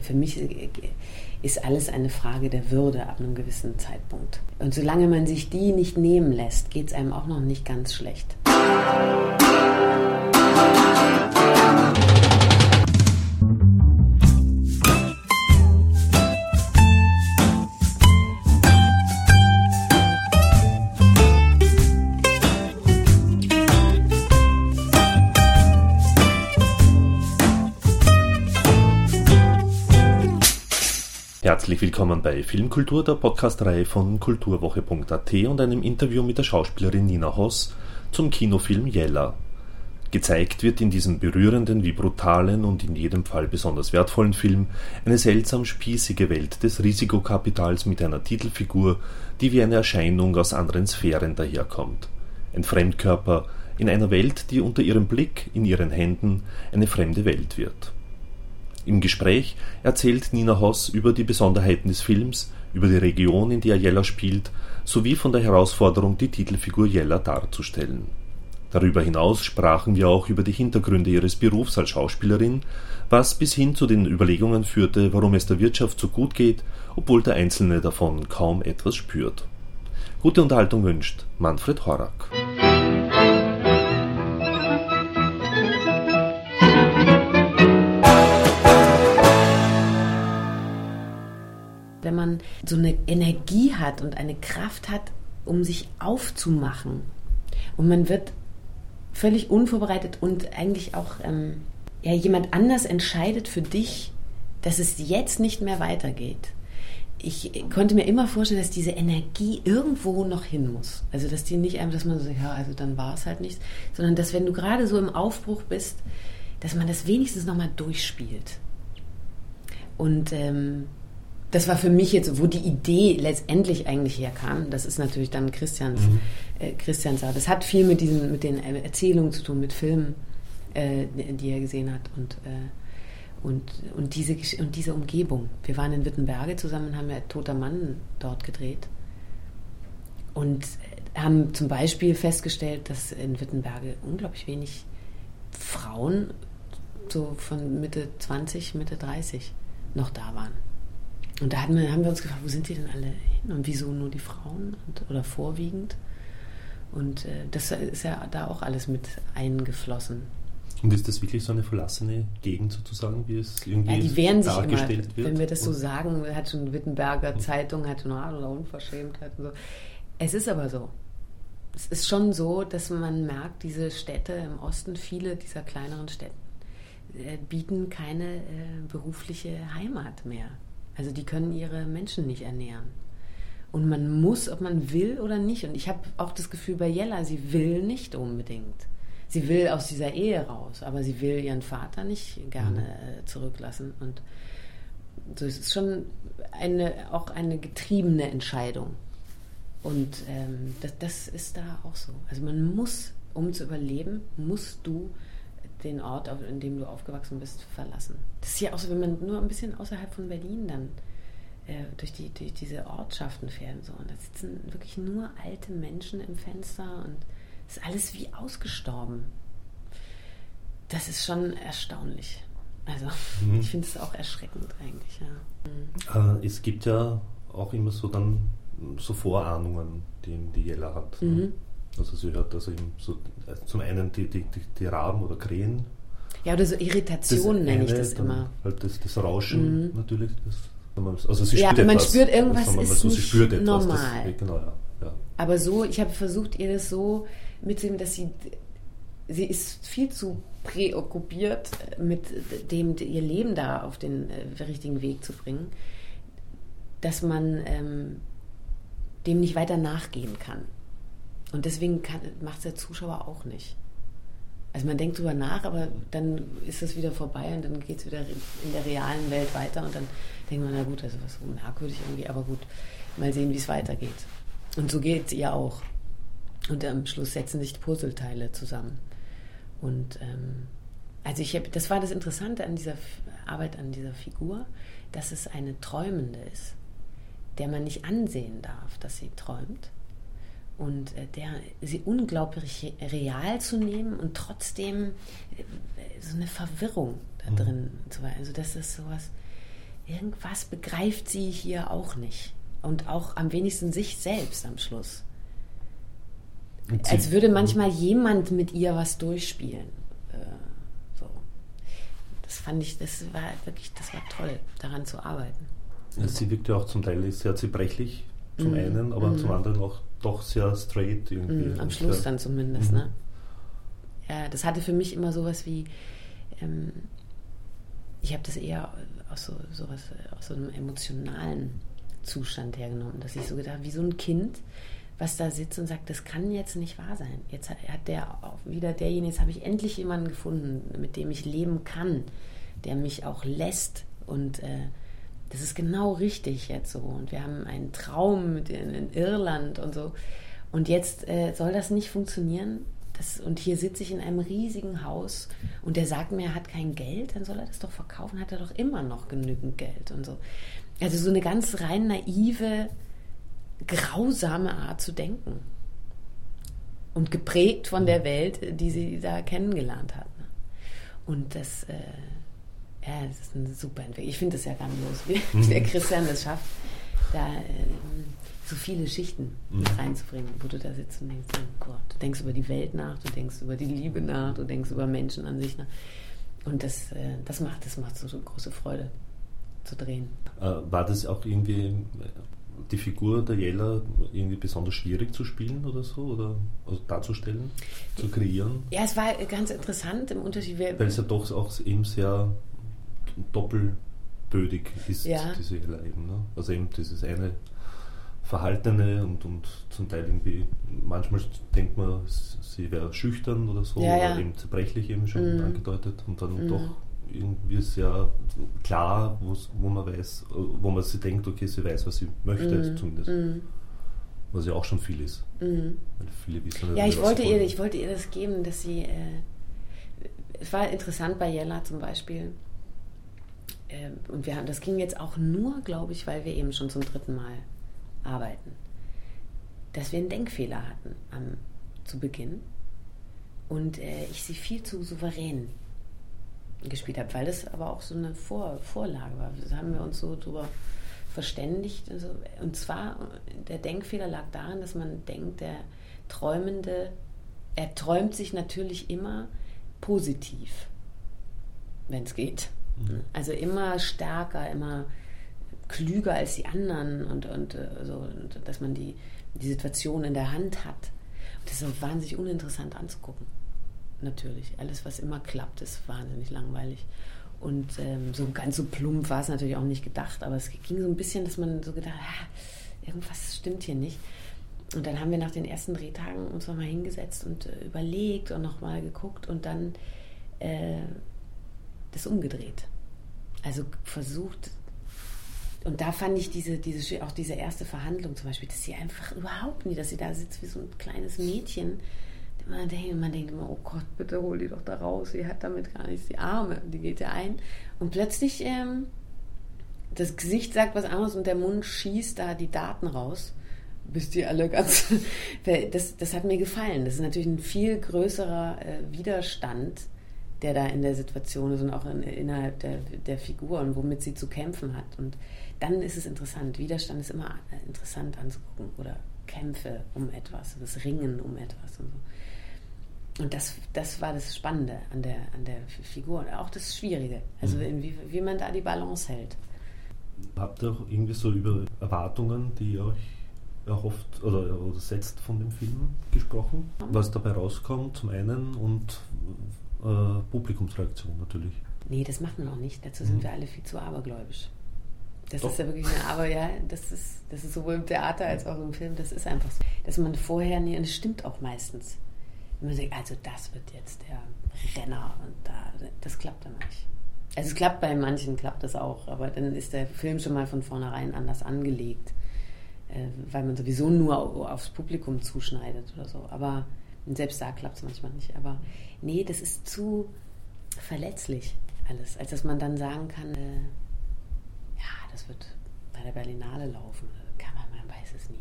für mich äh, ist alles eine Frage der Würde ab einem gewissen Zeitpunkt. Und solange man sich die nicht nehmen lässt, geht es einem auch noch nicht ganz schlecht. Herzlich willkommen bei Filmkultur, der Podcastreihe von kulturwoche.at und einem Interview mit der Schauspielerin Nina Hoss zum Kinofilm Jella. Gezeigt wird in diesem berührenden wie brutalen und in jedem Fall besonders wertvollen Film eine seltsam spießige Welt des Risikokapitals mit einer Titelfigur, die wie eine Erscheinung aus anderen Sphären daherkommt. Ein Fremdkörper in einer Welt, die unter ihrem Blick, in ihren Händen, eine fremde Welt wird. Im Gespräch erzählt Nina Hoss über die Besonderheiten des Films, über die Region, in der Jella spielt, sowie von der Herausforderung, die Titelfigur Jella darzustellen. Darüber hinaus sprachen wir auch über die Hintergründe ihres Berufs als Schauspielerin, was bis hin zu den Überlegungen führte, warum es der Wirtschaft so gut geht, obwohl der Einzelne davon kaum etwas spürt. Gute Unterhaltung wünscht Manfred Horak. Wenn man so eine Energie hat und eine Kraft hat, um sich aufzumachen. Und man wird völlig unvorbereitet und eigentlich auch ähm, ja, jemand anders entscheidet für dich, dass es jetzt nicht mehr weitergeht. Ich konnte mir immer vorstellen, dass diese Energie irgendwo noch hin muss. Also, dass die nicht einfach, dass man so, ja, also dann war es halt nichts, sondern dass, wenn du gerade so im Aufbruch bist, dass man das wenigstens nochmal durchspielt. Und ähm, das war für mich jetzt, wo die Idee letztendlich eigentlich herkam. Das ist natürlich dann Christians, mhm. äh, Christians. Das hat viel mit diesen, mit den Erzählungen zu tun, mit Filmen, äh, die er gesehen hat und äh, und, und, diese, und diese Umgebung. Wir waren in Wittenberge zusammen haben ja Toter Mann dort gedreht. Und haben zum Beispiel festgestellt, dass in Wittenberge unglaublich wenig Frauen so von Mitte 20, Mitte 30 noch da waren. Und da wir, haben wir uns gefragt, wo sind die denn alle hin und wieso nur die Frauen und, oder vorwiegend? Und äh, das ist ja da auch alles mit eingeflossen. Und ist das wirklich so eine verlassene Gegend sozusagen, wie es irgendwie ja, die wehren sich immer, wird? Wenn wir das so sagen, hat schon Wittenberger Zeitung, hat schon ah, oder Unverschämtheit und so. Es ist aber so. Es ist schon so, dass man merkt, diese Städte im Osten, viele dieser kleineren Städte, äh, bieten keine äh, berufliche Heimat mehr. Also die können ihre Menschen nicht ernähren. Und man muss, ob man will oder nicht. Und ich habe auch das Gefühl bei Jella, sie will nicht unbedingt. Sie will aus dieser Ehe raus, aber sie will ihren Vater nicht gerne mhm. Äh, zurücklassen. Und so es ist schon eine, auch eine getriebene Entscheidung. Und ähm, das, das ist da auch so. Also man muss, um zu überleben, musst du den Ort, in dem du aufgewachsen bist, verlassen. Das ist ja auch so, wenn man nur ein bisschen außerhalb von Berlin dann äh, durch, die, durch diese Ortschaften fährt und so. Und da sitzen wirklich nur alte Menschen im Fenster und es ist alles wie ausgestorben. Das ist schon erstaunlich. Also mhm. ich finde es auch erschreckend eigentlich. Ja. Mhm. Äh, es gibt ja auch immer so dann so Vorahnungen, die, die Jella hat. Ne? Mhm. Also sie hört also eben so äh, zum einen die, die, die, die Raben oder Krähen. Ja, oder so Irritation nenne ich das immer. Halt das, das Rauschen mhm. natürlich. Das, also sie ja, spürt man etwas, spürt irgendwas ist so, nicht spürt normal. Das, genau, ja, ja. Aber so, ich habe versucht, ihr das so mitzunehmen, dass sie, sie ist viel zu präokkupiert mit dem, ihr Leben da auf den äh, richtigen Weg zu bringen, dass man ähm, dem nicht weiter nachgehen kann. Und deswegen macht es der Zuschauer auch nicht. Also man denkt drüber nach, aber dann ist es wieder vorbei und dann geht es wieder in der realen Welt weiter und dann denkt man, na gut, also was so merkwürdig irgendwie, aber gut, mal sehen, wie es weitergeht. Und so geht es ihr auch. Und am Schluss setzen sich die Puzzleteile zusammen. Und ähm, also ich habe, das war das Interessante an dieser Arbeit an dieser Figur, dass es eine Träumende ist, der man nicht ansehen darf, dass sie träumt und äh, der, sie unglaublich real zu nehmen und trotzdem äh, so eine Verwirrung da mhm. drin zu haben. Also das ist sowas, irgendwas begreift sie hier auch nicht. Und auch am wenigsten sich selbst am Schluss. Als würde manchmal jemand mit ihr was durchspielen. Äh, so. Das fand ich, das war wirklich, das war toll, daran zu arbeiten. Sie wirkt ja auch zum Teil sehr zerbrechlich, zum mm. einen, aber mm. zum anderen auch doch sehr straight irgendwie. Mm, am Schluss sehr, dann zumindest, ne? Ja, das hatte für mich immer sowas wie, ähm, ich habe das eher aus so, sowas, aus so einem emotionalen Zustand hergenommen, dass ich so gedacht wie so ein Kind, was da sitzt und sagt, das kann jetzt nicht wahr sein. Jetzt hat, der auch wieder derjenige, jetzt habe ich endlich jemanden gefunden, mit dem ich leben kann, der mich auch lässt und äh, das ist genau richtig jetzt so. Und wir haben einen Traum in, in Irland und so. Und jetzt äh, soll das nicht funktionieren. Das, und hier sitze ich in einem riesigen Haus und der sagt mir, er hat kein Geld, dann soll er das doch verkaufen, hat er doch immer noch genügend Geld und so. Also so eine ganz rein naive, grausame Art zu denken. Und geprägt von der Welt, die sie da kennengelernt hat. Ne? Und das, äh, ja, das ist eine super Entwicklung. Ich finde es ja grandios, wie mhm. der Christian das schafft, da äh, so viele Schichten mhm. reinzubringen, wo du da sitzt und denkst, oh Gott, du denkst über die Welt nach, du denkst über die Liebe nach, du denkst über Menschen an sich nach. Und das, äh, das macht, das macht so, so große Freude zu drehen. Äh, war das auch irgendwie die Figur der Jella irgendwie besonders schwierig zu spielen oder so oder also darzustellen, zu kreieren? Ja, es war ganz interessant im Unterschied. Weil es ja doch auch eben sehr doppelbödig ist, ja. diese Jella eben. Ne? Also eben dieses eine Verhaltene und, und zum Teil irgendwie, manchmal denkt man, sie wäre schüchtern oder so, ja, oder eben zerbrechlich eben schon mhm. angedeutet und dann mhm. doch irgendwie sehr klar, wo man weiß, wo man sich denkt, okay, sie weiß, was sie möchte, mm. zumindest. Mm. Was ja auch schon viel ist. Mm. viele wissen ja, ich wollte, ihr, ich wollte ihr das geben, dass sie. Äh, es war interessant bei Jella zum Beispiel. Äh, und wir haben, das ging jetzt auch nur, glaube ich, weil wir eben schon zum dritten Mal arbeiten. Dass wir einen Denkfehler hatten am, zu Beginn. Und äh, ich sie viel zu souverän gespielt habe, weil das aber auch so eine Vor Vorlage war. Da haben wir uns so drüber verständigt. Also, und zwar, der Denkfehler lag darin, dass man denkt, der Träumende, er träumt sich natürlich immer positiv, wenn es geht. Mhm. Also immer stärker, immer klüger als die anderen und, und, äh, so, und dass man die, die Situation in der Hand hat. Und das ist auch wahnsinnig uninteressant anzugucken natürlich. Alles, was immer klappt, ist wahnsinnig langweilig. Und ähm, so ganz so plump war es natürlich auch nicht gedacht, aber es ging so ein bisschen, dass man so gedacht hat, ah, irgendwas stimmt hier nicht. Und dann haben wir nach den ersten Drehtagen uns nochmal hingesetzt und äh, überlegt und nochmal geguckt und dann äh, das umgedreht. Also versucht, und da fand ich diese, diese, auch diese erste Verhandlung zum Beispiel, dass sie einfach überhaupt nie, dass sie da sitzt wie so ein kleines Mädchen man denkt, man denkt immer, oh Gott, bitte hol die doch da raus. Sie hat damit gar nicht die Arme. Die geht ja ein. Und plötzlich, ähm, das Gesicht sagt was anderes und der Mund schießt da die Daten raus. Bis die alle ganz. das, das hat mir gefallen. Das ist natürlich ein viel größerer äh, Widerstand, der da in der Situation ist und auch in, innerhalb der, der Figur und womit sie zu kämpfen hat. Und dann ist es interessant. Widerstand ist immer äh, interessant anzugucken. Oder Kämpfe um etwas, das Ringen um etwas und so. Und das, das war das Spannende an der, an der Figur und auch das Schwierige, also mhm. wie, wie man da die Balance hält. Habt ihr auch irgendwie so über Erwartungen, die ihr euch erhofft oder, oder setzt von dem Film gesprochen? Was dabei rauskommt zum einen und äh, Publikumsreaktion natürlich. Nee, das macht man auch nicht. Dazu sind mhm. wir alle viel zu abergläubisch. Das Doch. ist ja wirklich eine, aber ja, das ist, das ist sowohl im Theater als auch im Film, das ist einfach so. Dass man vorher, nee, und das stimmt auch meistens man sagt, also das wird jetzt der Renner und da, das klappt dann nicht. Also es klappt bei manchen, klappt das auch, aber dann ist der Film schon mal von vornherein anders angelegt, äh, weil man sowieso nur aufs Publikum zuschneidet oder so. Aber selbst da klappt es manchmal nicht. Aber nee, das ist zu verletzlich alles, als dass man dann sagen kann, äh, ja, das wird bei der Berlinale laufen. Kann man, man weiß es nie.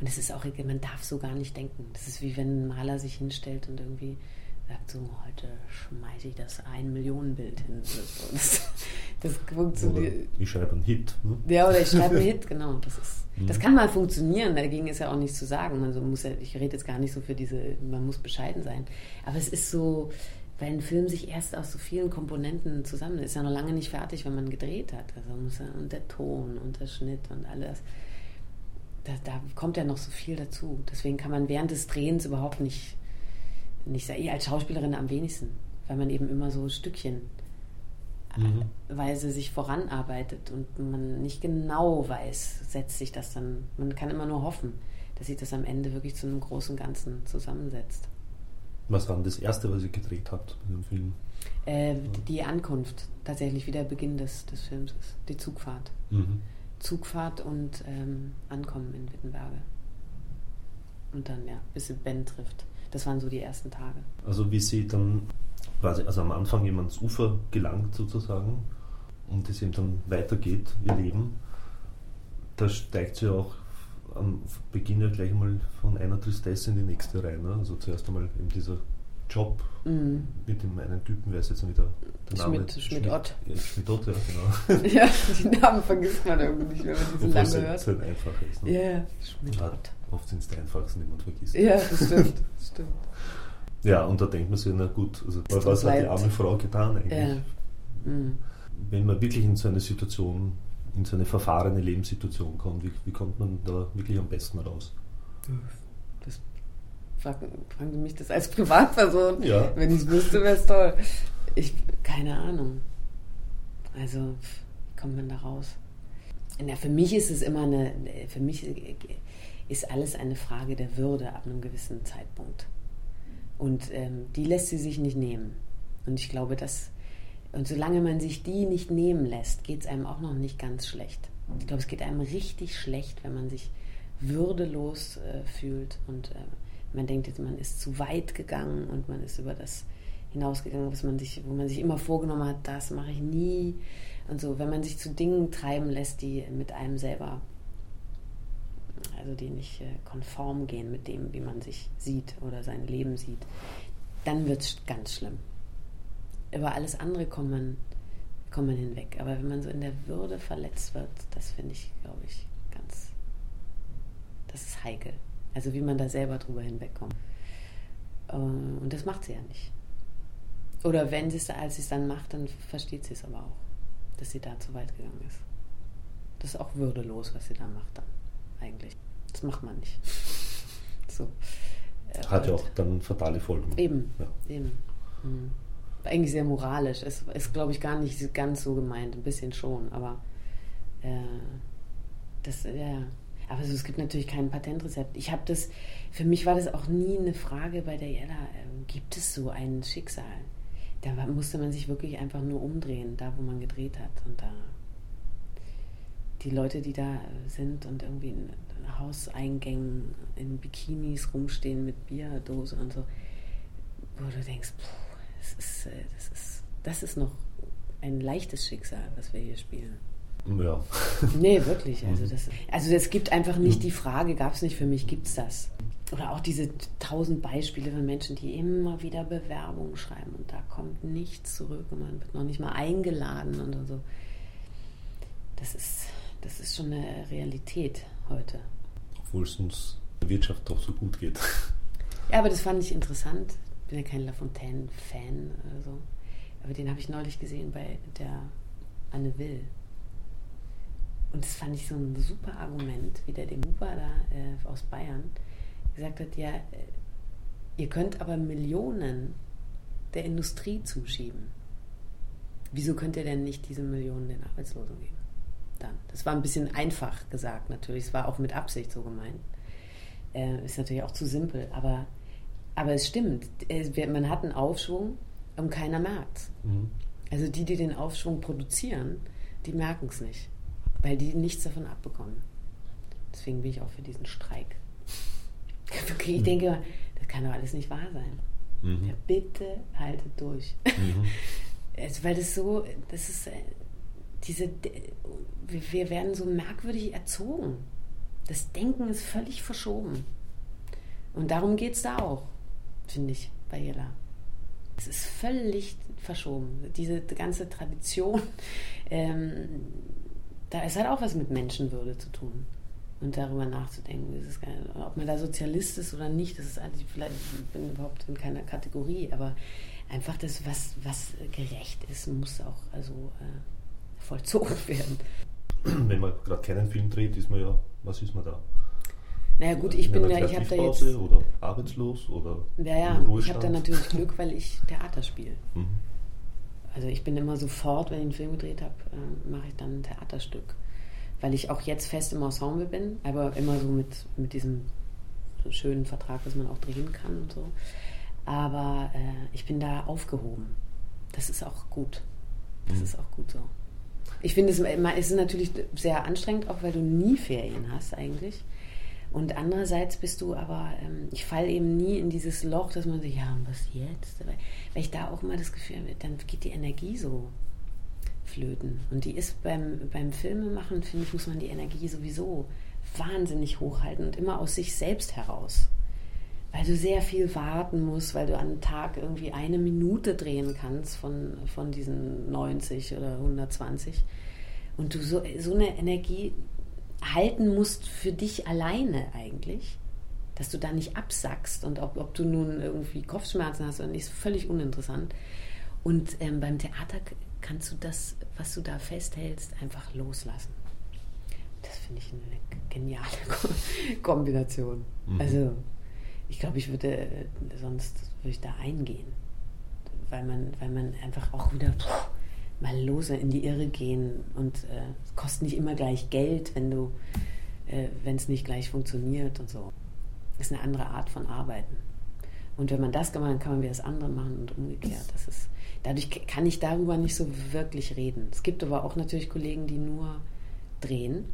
Und es ist auch, man darf so gar nicht denken. Das ist wie wenn ein Maler sich hinstellt und irgendwie sagt so, heute schmeiße ich das ein Millionenbild hin. Das, Das funktioniert. Ich schreibe einen Hit. Ne? Ja, oder ich schreibe einen Hit, genau. Das, ist, mhm. das kann mal funktionieren, dagegen ist ja auch nichts zu sagen. Also muss ja, ich rede jetzt gar nicht so für diese, man muss bescheiden sein. Aber es ist so, weil ein Film sich erst aus so vielen Komponenten zusammen ist ja noch lange nicht fertig, wenn man gedreht hat. Also muss er, und der Ton und der Schnitt und alles. Da, da kommt ja noch so viel dazu. Deswegen kann man während des Drehens überhaupt nicht, nicht sagen, als Schauspielerin am wenigsten, weil man eben immer so Stückchen mhm. Weise sich voranarbeitet und man nicht genau weiß, setzt sich das dann, man kann immer nur hoffen, dass sich das am Ende wirklich zu einem großen Ganzen zusammensetzt. Was war denn das Erste, was ihr gedreht habt mit dem Film? Äh, die Ankunft, tatsächlich wie der Beginn des, des Films ist, die Zugfahrt. Mhm. Zugfahrt und ähm, Ankommen in Wittenberge. Und dann, ja, bis Ben trifft. Das waren so die ersten Tage. Also wie sie dann quasi, also am Anfang jemand ans Ufer gelangt sozusagen und es eben dann weitergeht, ihr Leben, da steigt sie auch am Beginn ja gleich mal von einer Tristesse in die nächste rein. Ne? Also zuerst einmal eben dieser Job mhm. mit dem einen Typen, wer ist jetzt wieder der Name? Schmidt, Schmidt Ott. Ja, Schmidt Ott, ja, genau. ja, die Namen vergisst man irgendwie nicht, wenn man die so lange halt hört. Es halt einfach ist. Ne? Ja, yeah, Schmidt Ott. Oft sind es die einfachsten, die man vergisst. Ja, das stimmt. Das stimmt. Ja, und da denkt man sich, na gut, also, was hat die arme Frau getan eigentlich? Ja. Mhm. Wenn man wirklich in so eine Situation, in so eine verfahrene Lebenssituation kommt, wie, wie kommt man da wirklich am besten raus? Das fragen, fragen Sie mich das als Privatperson. Ja. Wenn ich es wüsste, wäre es toll. Ich, keine Ahnung. Also, wie kommt man da raus? Na, für mich ist es immer eine, für mich ist alles eine Frage der Würde ab einem gewissen Zeitpunkt. Und ähm, die lässt sie sich nicht nehmen. Und ich glaube, dass, und solange man sich die nicht nehmen lässt, geht es einem auch noch nicht ganz schlecht. Ich glaube, es geht einem richtig schlecht, wenn man sich würdelos äh, fühlt und äh, man denkt jetzt, man ist zu weit gegangen und man ist über das hinausgegangen, was man sich, wo man sich immer vorgenommen hat, das mache ich nie. Und so, wenn man sich zu Dingen treiben lässt, die mit einem selber also die nicht äh, konform gehen mit dem, wie man sich sieht oder sein Leben sieht, dann wird es ganz schlimm. Über alles andere kommt man, kommt man hinweg. Aber wenn man so in der Würde verletzt wird, das finde ich, glaube ich, ganz, das ist heikel. Also wie man da selber drüber hinwegkommt. Äh, und das macht sie ja nicht. Oder wenn sie es, als sie es dann macht, dann versteht sie es aber auch, dass sie da zu weit gegangen ist. Das ist auch würdelos, was sie da macht dann, eigentlich. Das macht man nicht. So. Äh, Hat ja auch dann fatale Folgen. Eben, ja. eben. Mhm. Eigentlich sehr moralisch. Es ist, glaube ich, gar nicht ganz so gemeint. Ein bisschen schon, aber äh, das, ja. Aber so, es gibt natürlich kein Patentrezept. Ich habe das, für mich war das auch nie eine Frage bei der Jella, äh, gibt es so ein Schicksal? Da musste man sich wirklich einfach nur umdrehen, da wo man gedreht hat. Und da die Leute, die da sind und irgendwie Hauseingängen in Bikinis rumstehen mit Bierdose und so, wo du denkst, puh, das, ist, äh, das, ist, das ist noch ein leichtes Schicksal, was wir hier spielen. Ja. Nee, wirklich. Also, mhm. das, also es gibt einfach nicht die Frage, gab es nicht für mich, gibt es das? Oder auch diese tausend Beispiele von Menschen, die immer wieder Bewerbungen schreiben und da kommt nichts zurück und man wird noch nicht mal eingeladen und so. Das ist, das ist schon eine Realität heute obwohl es uns der Wirtschaft doch so gut geht. Ja, aber das fand ich interessant. Ich bin ja kein Lafontaine-Fan oder so. Aber den habe ich neulich gesehen bei der Anne Will. Und das fand ich so ein super Argument, wie der dem Huber da äh, aus Bayern gesagt hat, ja, äh, ihr könnt aber Millionen der Industrie zuschieben. Wieso könnt ihr denn nicht diese Millionen den Arbeitslosen geben? dann. Das war ein bisschen einfach gesagt natürlich, es war auch mit Absicht so gemeint. Äh, ist natürlich auch zu simpel, aber, aber es stimmt. man hat einen Aufschwung und keiner merkt mhm. Also die, die den Aufschwung produzieren, die merken es nicht, weil die nichts davon abbekommen. Deswegen bin ich auch für diesen Streik. Okay, ich denke, das kann doch alles nicht wahr sein. Mhm. Ja, bitte haltet durch. Mhm. also, weil das so, das ist äh, diese, wir werden so merkwürdig erzogen. Das Denken ist völlig verschoben. Und darum geht es da auch, finde ich, bei Jella. Es ist völlig verschoben. Diese ganze Tradition, ähm, da ist halt auch was mit Menschenwürde zu tun. Und darüber nachzudenken, ist ob man da Sozialist ist oder nicht, das ist eigentlich vielleicht, ich bin überhaupt in keiner Kategorie, aber einfach das, was, was gerecht ist, muss auch also äh, vollzogen werden. Wenn man gerade keinen Film dreht, ist man ja, was ist man da? Naja gut, ich bin ja, ich habe da jetzt... Oder arbeitslos oder Ja, ja, ich habe da natürlich Glück, weil ich Theater spiele. Mhm. Also ich bin immer sofort, wenn ich einen Film gedreht habe, äh, mache ich dann ein Theaterstück. Weil ich auch jetzt fest im Ensemble bin, aber immer so mit, mit diesem schönen Vertrag, dass man auch drehen kann und so. Aber äh, ich bin da aufgehoben. Das ist auch gut. Das mhm. ist auch gut so. Ich finde, es, es ist natürlich sehr anstrengend, auch weil du nie Ferien hast eigentlich. Und andererseits bist du aber, ähm, ich falle eben nie in dieses Loch, dass man so, ja, und was jetzt? Weil ich da auch immer das Gefühl habe, dann geht die Energie so flöten. Und die ist beim, beim Filmemachen, finde ich, muss man die Energie sowieso wahnsinnig hochhalten und immer aus sich selbst heraus. Weil du sehr viel warten musst, weil du an einem Tag irgendwie eine Minute drehen kannst von, von diesen 90 oder 120. Und du so, so eine Energie halten musst für dich alleine eigentlich, dass du da nicht absackst und ob, ob du nun irgendwie Kopfschmerzen hast oder nicht, ist völlig uninteressant. Und ähm, beim Theater kannst du das, was du da festhältst, einfach loslassen. Das finde ich eine geniale Kombination. Mhm. Also ich glaube, ich würde sonst würde ich da eingehen, weil man, weil man einfach auch wieder mal los in die Irre gehen und äh, es kostet nicht immer gleich Geld, wenn du, äh, wenn es nicht gleich funktioniert und so. Das ist eine andere Art von Arbeiten. Und wenn man das kann, dann kann man wieder das andere machen und umgekehrt. Das ist, dadurch kann ich darüber nicht so wirklich reden. Es gibt aber auch natürlich Kollegen, die nur drehen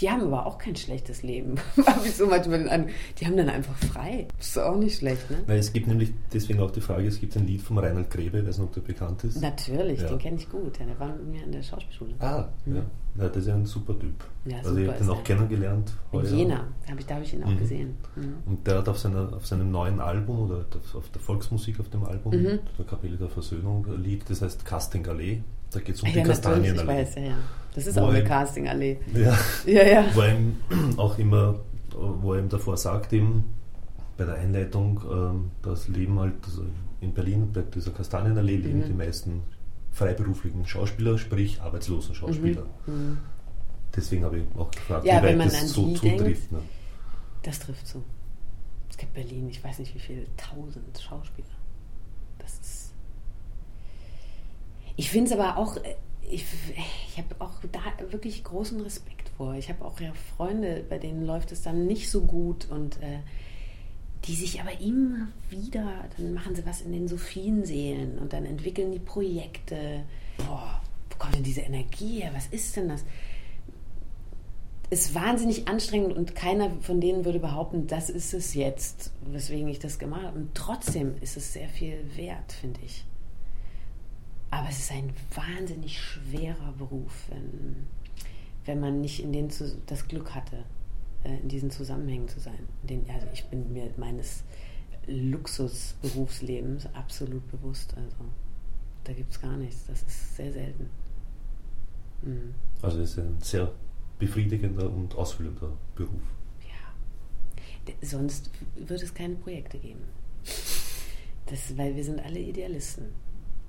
die haben aber auch kein schlechtes Leben. Habe ich so manchmal an. Die haben dann einfach frei. Das ist auch nicht schlecht, ne? Weil es gibt nämlich deswegen auch die Frage: Es gibt ein Lied von Reinhard Grebe, weiß nicht, ob der bekannt ist. Natürlich, ja. den kenne ich gut. Ja, der war mit mir in der Schauspielschule. Ah, mhm. ja. ja. Das ist ja ein super Typ. Ja, also, super ich habe den auch kennengelernt. In Jena, hab ich, da habe ich ihn auch mhm. gesehen. Mhm. Und der hat auf, seiner, auf seinem neuen Album oder auf der Volksmusik auf dem Album, mhm. der Kapelle der Versöhnung, Lied, das heißt Casting Allee. Da geht es um die Kastanienallee. Ich weiß, ja, ja. Das ist auch eine Castingallee. Ja, ja, ja. Wo ihm auch immer, wo er ihm davor sagt, ihm bei der Einleitung, ähm, das Leben halt, also in Berlin bei dieser Kastanienallee leben mhm. die meisten freiberuflichen Schauspieler, sprich arbeitslosen Schauspieler. Mhm. Mhm. Deswegen habe ich auch gefragt, ja, wie weit das so zutrifft. Ne? Das trifft zu. Es gibt Berlin, ich weiß nicht wie viele, tausend Schauspieler. Das ist. Ich finde es aber auch äh, ich, ich habe auch da wirklich großen Respekt vor. Ich habe auch ja Freunde, bei denen läuft es dann nicht so gut und äh, die sich aber immer wieder, dann machen sie was in den Sophienseelen und dann entwickeln die Projekte. Boah, wo kommt denn diese Energie her? Was ist denn das? Ist wahnsinnig anstrengend und keiner von denen würde behaupten, das ist es jetzt, weswegen ich das gemacht habe. Und trotzdem ist es sehr viel wert, finde ich. Aber es ist ein wahnsinnig schwerer Beruf, wenn, wenn man nicht in den das Glück hatte, äh, in diesen Zusammenhängen zu sein. Den, also ich bin mir meines Luxusberufslebens absolut bewusst. Also da gibt es gar nichts. Das ist sehr selten. Mhm. Also es ist ein sehr befriedigender und ausfüllender Beruf. Ja. Sonst würde es keine Projekte geben. Das, weil wir sind alle Idealisten.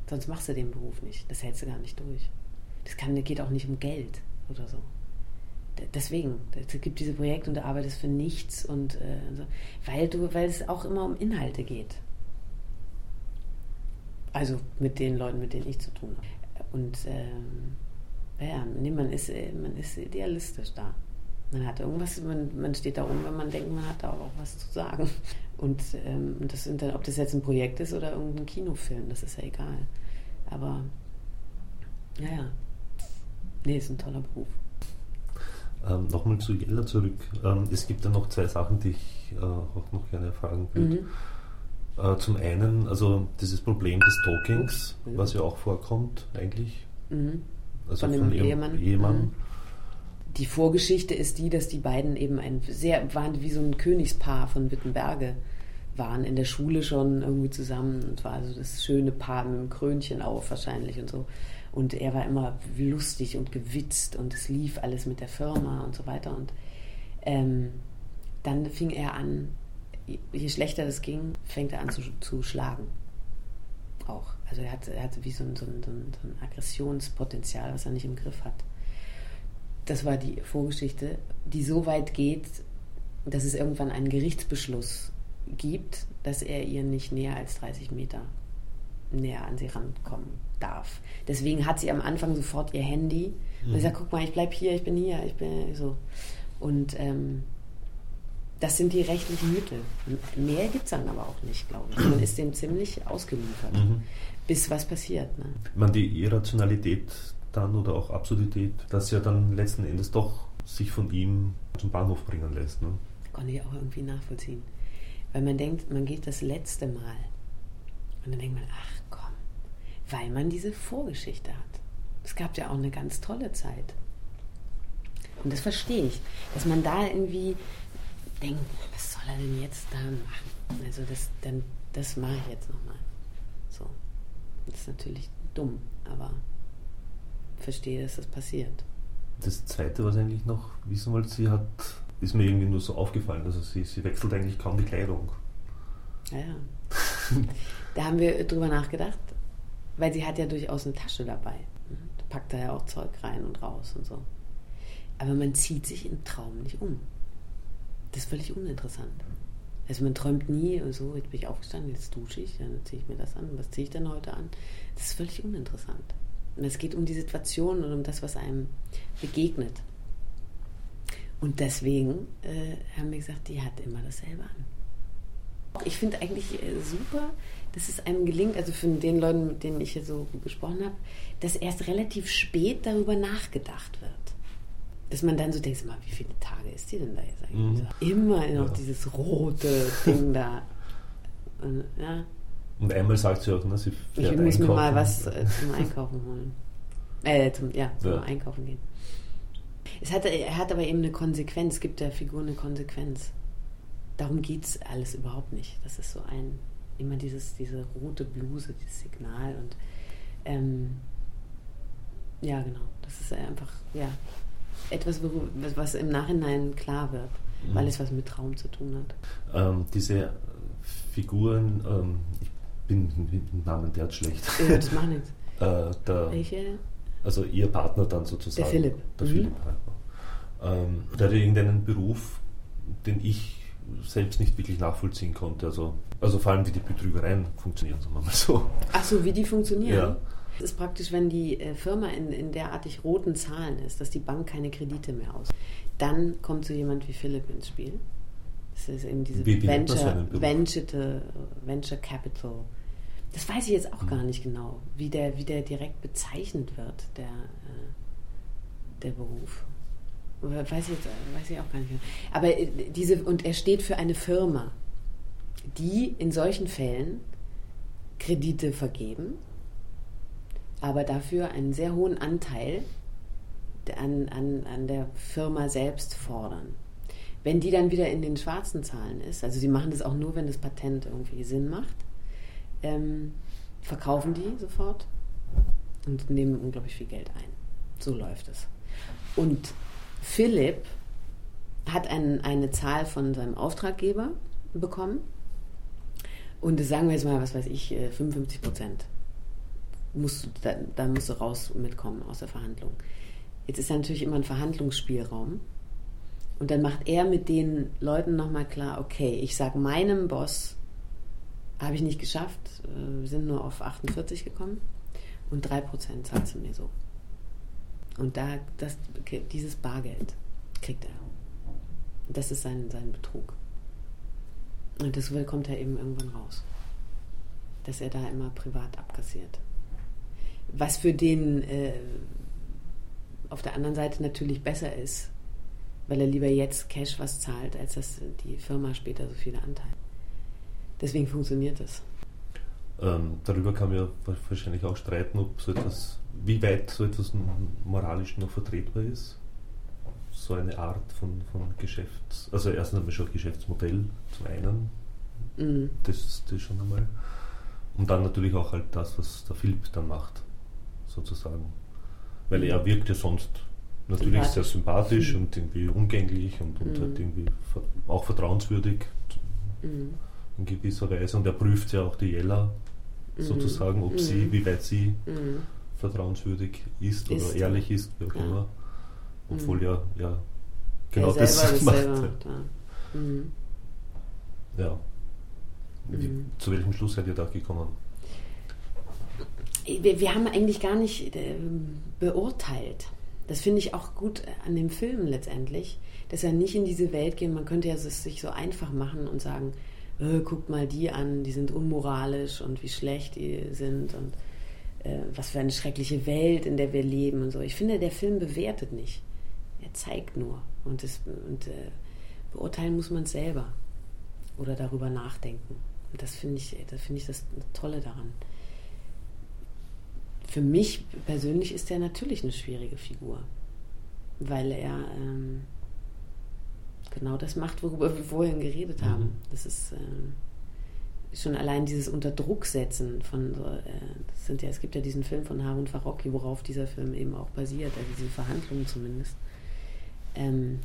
Sonst machst du den Beruf nicht. Das hältst du gar nicht durch. Das kann, geht auch nicht um Geld oder so. Deswegen, es gibt diese Projekte und du arbeitest für nichts und äh, so, weil du, weil es auch immer um Inhalte geht. Also mit den Leuten, mit denen ich zu tun habe. Und ähm, ja, nee, man ist, äh, man ist idealistisch da. Man hat irgendwas, man, man steht da oben, wenn man denkt, man hat da auch was zu sagen. Und, ähm, das sind dann, ob das jetzt ein Projekt ist oder irgendein Kinofilm, das ist ja egal. Aber ja, ja. Nee, ist ein toller Beruf. Ähm, Nochmal zu Jella zurück. Ähm, es gibt ja noch zwei Sachen, die ich äh, auch noch gerne fragen würde. Mhm. Äh, zum einen, also dieses Problem des Talkings, mhm. was ja auch vorkommt eigentlich. Mhm. Also von, von dem Ehemann. Ehemann. Die Vorgeschichte ist die, dass die beiden eben ein sehr waren wie so ein Königspaar von Wittenberge waren in der Schule schon irgendwie zusammen und war so das schöne Paar mit dem Krönchen auf wahrscheinlich und so. Und er war immer lustig und gewitzt und es lief alles mit der Firma und so weiter. Und ähm, dann fing er an, je schlechter das ging, fängt er an zu, zu schlagen. Auch. Also er hatte, er hatte wie so ein, so, ein, so ein Aggressionspotenzial, was er nicht im Griff hat. Das war die Vorgeschichte, die so weit geht, dass es irgendwann einen Gerichtsbeschluss gibt, dass er ihr nicht näher als 30 Meter näher an sie rankommen darf. Deswegen hat sie am Anfang sofort ihr Handy mhm. und sagt, guck mal, ich bleib hier, ich bin hier, ich bin so. Und ähm, das sind die rechtlichen Mittel. Mehr gibt es dann aber auch nicht, glaube ich. Man ist dem ziemlich ausgeliefert, mhm. bis was passiert. Ne? Man die Irrationalität dann oder auch Absurdität, dass ja dann letzten Endes doch sich von ihm zum Bahnhof bringen lässt. Ne? Konnte ich auch irgendwie nachvollziehen. Weil man denkt, man geht das letzte Mal. Und dann denkt man, ach komm, weil man diese Vorgeschichte hat. Es gab ja auch eine ganz tolle Zeit. Und das verstehe ich, dass man da irgendwie denkt, was soll er denn jetzt da machen? Also das, dann, das mache ich jetzt nochmal. So. Das ist natürlich dumm, aber verstehe, dass das passiert. Das Zweite, was ich eigentlich noch wissen wollte, sie hat, ist mir irgendwie nur so aufgefallen, also sie, sie wechselt eigentlich kaum die Kleidung. Ja, ja. da haben wir drüber nachgedacht, weil sie hat ja durchaus eine Tasche dabei. Da packt er ja auch Zeug rein und raus und so. Aber man zieht sich im Traum nicht um. Das ist völlig uninteressant. Also man träumt nie, so, jetzt bin ich aufgestanden, jetzt dusche ich, dann ziehe ich mir das an. Was ziehe ich denn heute an? Das ist völlig uninteressant. Und es geht um die Situation und um das, was einem begegnet. Und deswegen äh, haben wir gesagt, die hat immer dasselbe an. Ich finde eigentlich äh, super, dass es einem gelingt, also von den Leuten, mit denen ich hier so gesprochen habe, dass erst relativ spät darüber nachgedacht wird. Dass man dann so denkt, mal, wie viele Tage ist die denn da jetzt eigentlich? Mhm. Immer noch ja. dieses rote Ding da. Und, ja. Und einmal sagt sie auch, ne, sie fährt Ich muss einkaufen. mir mal was äh, zum Einkaufen holen. Äh, zum, ja, zum ja. Einkaufen gehen. Es hat, er hat aber eben eine Konsequenz, es gibt der Figur eine Konsequenz. Darum geht es alles überhaupt nicht. Das ist so ein, immer dieses, diese rote Bluse, dieses Signal und ähm, ja, genau. Das ist einfach, ja, etwas, was im Nachhinein klar wird, mhm. weil es was mit Traum zu tun hat. Ähm, diese Figuren, ähm, ich bin mit dem Namen der schlecht. Ja, das macht nichts. Äh, der, Welche? Also ihr Partner dann sozusagen. Der Philipp. Der mhm. Philipp. Ähm, der hat irgendeinen Beruf, den ich selbst nicht wirklich nachvollziehen konnte. Also, also vor allem, wie die Betrügereien funktionieren, sagen wir mal so. Ach so, wie die funktionieren? Ja. Das ist praktisch, wenn die äh, Firma in, in derartig roten Zahlen ist, dass die Bank keine Kredite mehr aus. Dann kommt so jemand wie Philipp ins Spiel. Das ist eben diese Venture, Venture, Venture Capital. Das weiß ich jetzt auch gar nicht genau, wie der, wie der direkt bezeichnet wird, der, äh, der Beruf. Weiß ich, jetzt, weiß ich auch gar nicht mehr. Aber äh, diese, und er steht für eine Firma, die in solchen Fällen Kredite vergeben aber dafür einen sehr hohen Anteil an, an, an der Firma selbst fordern. Wenn die dann wieder in den schwarzen Zahlen ist, also sie machen das auch nur, wenn das Patent irgendwie Sinn macht, ähm, verkaufen die sofort und nehmen unglaublich viel Geld ein. So läuft es. Und Philipp hat ein, eine Zahl von seinem Auftraggeber bekommen und sagen wir jetzt mal, was weiß ich, 55 äh, Prozent musst, da, da musst du raus mitkommen aus der Verhandlung. Jetzt ist da natürlich immer ein Verhandlungsspielraum. Und dann macht er mit den Leuten nochmal klar, okay, ich sage meinem Boss, habe ich nicht geschafft, äh, wir sind nur auf 48 gekommen und 3% zahlst du mir so. Und da, das, dieses Bargeld kriegt er. Das ist sein, sein Betrug. Und das kommt er eben irgendwann raus. Dass er da immer privat abkassiert was für den äh, auf der anderen Seite natürlich besser ist, weil er lieber jetzt Cash was zahlt, als dass die Firma später so viele Anteile. Deswegen funktioniert das. Ähm, darüber kann man ja wahrscheinlich auch streiten, ob so etwas, wie weit so etwas moralisch noch vertretbar ist. So eine Art von, von Geschäfts-, also erstens einmal schon Geschäftsmodell zum einen, Mhm. Das, das schon einmal. Und dann natürlich auch halt das, was der Philipp dann macht, sozusagen. Weil er wirkt ja sonst natürlich sehr sympathisch mhm. und irgendwie umgänglich und, und mhm. halt irgendwie auch vertrauenswürdig mhm. In gewisser Weise. Und er prüft ja auch die Jella mhm. sozusagen, ob sie, mhm. wie weit sie mhm. vertrauenswürdig ist, ist oder ehrlich ist, wie auch ja. immer. Obwohl ja, ja genau das macht. Halt. Ja. Wie, zu welchem Schluss seid ihr da gekommen? Wir, wir haben eigentlich gar nicht äh, beurteilt das finde ich auch gut an dem Film letztendlich, dass er nicht in diese Welt geht. Man könnte ja es sich so einfach machen und sagen, äh, guckt mal die an, die sind unmoralisch und wie schlecht die sind und äh, was für eine schreckliche Welt, in der wir leben und so. Ich finde, der Film bewertet nicht. Er zeigt nur. Und, das, und äh, beurteilen muss man selber oder darüber nachdenken. Und das finde ich, das ich das Tolle daran für mich persönlich ist er natürlich eine schwierige Figur, weil er ähm, genau das macht, worüber wir vorhin geredet haben. Mhm. Das ist ähm, schon allein dieses Unterdrucksetzen von so, äh, das sind ja, es gibt ja diesen Film von Harun Farocki, worauf dieser Film eben auch basiert, also diese Verhandlungen zumindest. Ähm,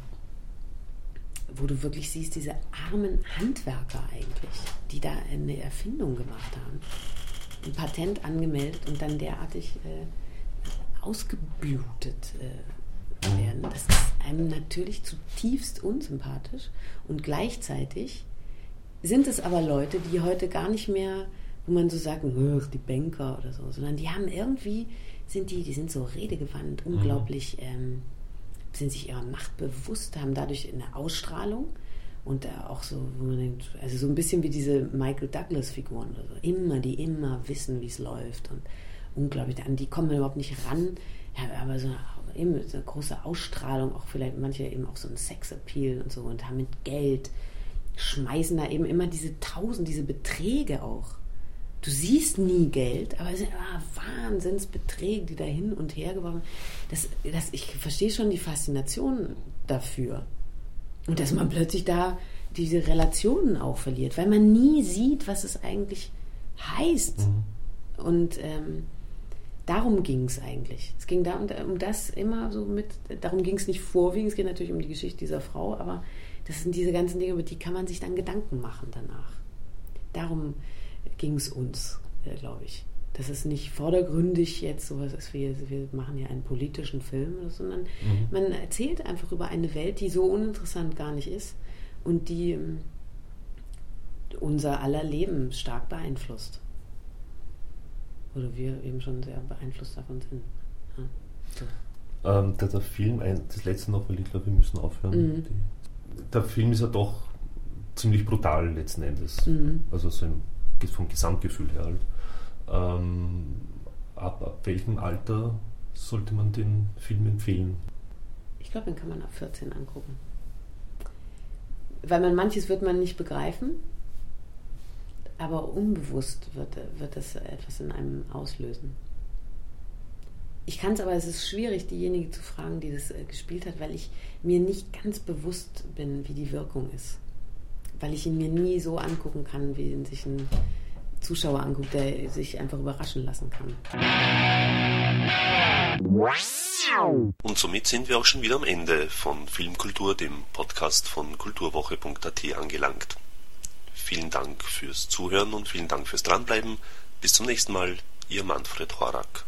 wo du wirklich siehst, diese armen Handwerker eigentlich, die da eine Erfindung gemacht haben ein Patent angemeldet und dann derartig äh, ausgeblutet äh, werden. Das ist einem natürlich zutiefst unsympathisch und gleichzeitig sind es aber Leute, die heute gar nicht mehr, wo man so sagt, die Banker oder so, sondern die haben irgendwie, sind die, die sind so redegewandt, mhm. unglaublich, ähm, sind sich ihrer Macht bewusst, haben dadurch eine Ausstrahlung und auch so, wo man denkt, also so ein bisschen wie diese Michael Douglas-Figuren oder so. Immer, die immer wissen, wie es läuft und unglaublich, an die kommen überhaupt nicht ran. Aber so eine, eben so eine große Ausstrahlung, auch vielleicht manche eben auch so ein Sexappeal und so und haben mit Geld, schmeißen da eben immer diese Tausend, diese Beträge auch. Du siehst nie Geld, aber es sind ah, Wahnsinnsbeträge, die da hin und her geworfen das, das Ich verstehe schon die Faszination dafür. Und dass man plötzlich da diese Relationen auch verliert, weil man nie sieht, was es eigentlich heißt. Mhm. Und ähm, darum ging es eigentlich. Es ging da um, um das immer so mit, darum ging es nicht vorwiegend, es geht natürlich um die Geschichte dieser Frau, aber das sind diese ganzen Dinge, über die kann man sich dann Gedanken machen danach. Darum ging es uns, äh, glaube ich dass es nicht vordergründig jetzt sowas ist wie, wir machen ja einen politischen Film, sondern mhm. man erzählt einfach über eine Welt, die so uninteressant gar nicht ist und die ähm, unser aller Leben stark beeinflusst. Oder wir eben schon sehr beeinflusst davon sind. Ja, so. ähm, der, der, Film, das letzte noch, weil ich glaube, wir müssen aufhören. Mhm. Die, der Film ist ja doch ziemlich brutal letzten Endes. Mhm. Also so im, vom Gesamtgefühl her halt. Ähm, ab, ab welchem Alter sollte man den Film empfehlen? Ich glaube, den kann man ab 14 angucken. Weil man manches wird man nicht begreifen, aber unbewusst wird, wird das etwas in einem auslösen. Ich kann es aber, es ist schwierig, diejenige zu fragen, die das äh, gespielt hat, weil ich mir nicht ganz bewusst bin, wie die Wirkung ist. Weil ich ihn mir nie so angucken kann, wie in sich ein Zuschauer anguckt, der sich einfach überraschen lassen kann. Und somit sind wir auch schon wieder am Ende von Filmkultur, dem Podcast von kulturwoche.at angelangt. Vielen Dank fürs Zuhören und vielen Dank fürs Dranbleiben. Bis zum nächsten Mal, Ihr Manfred Horak.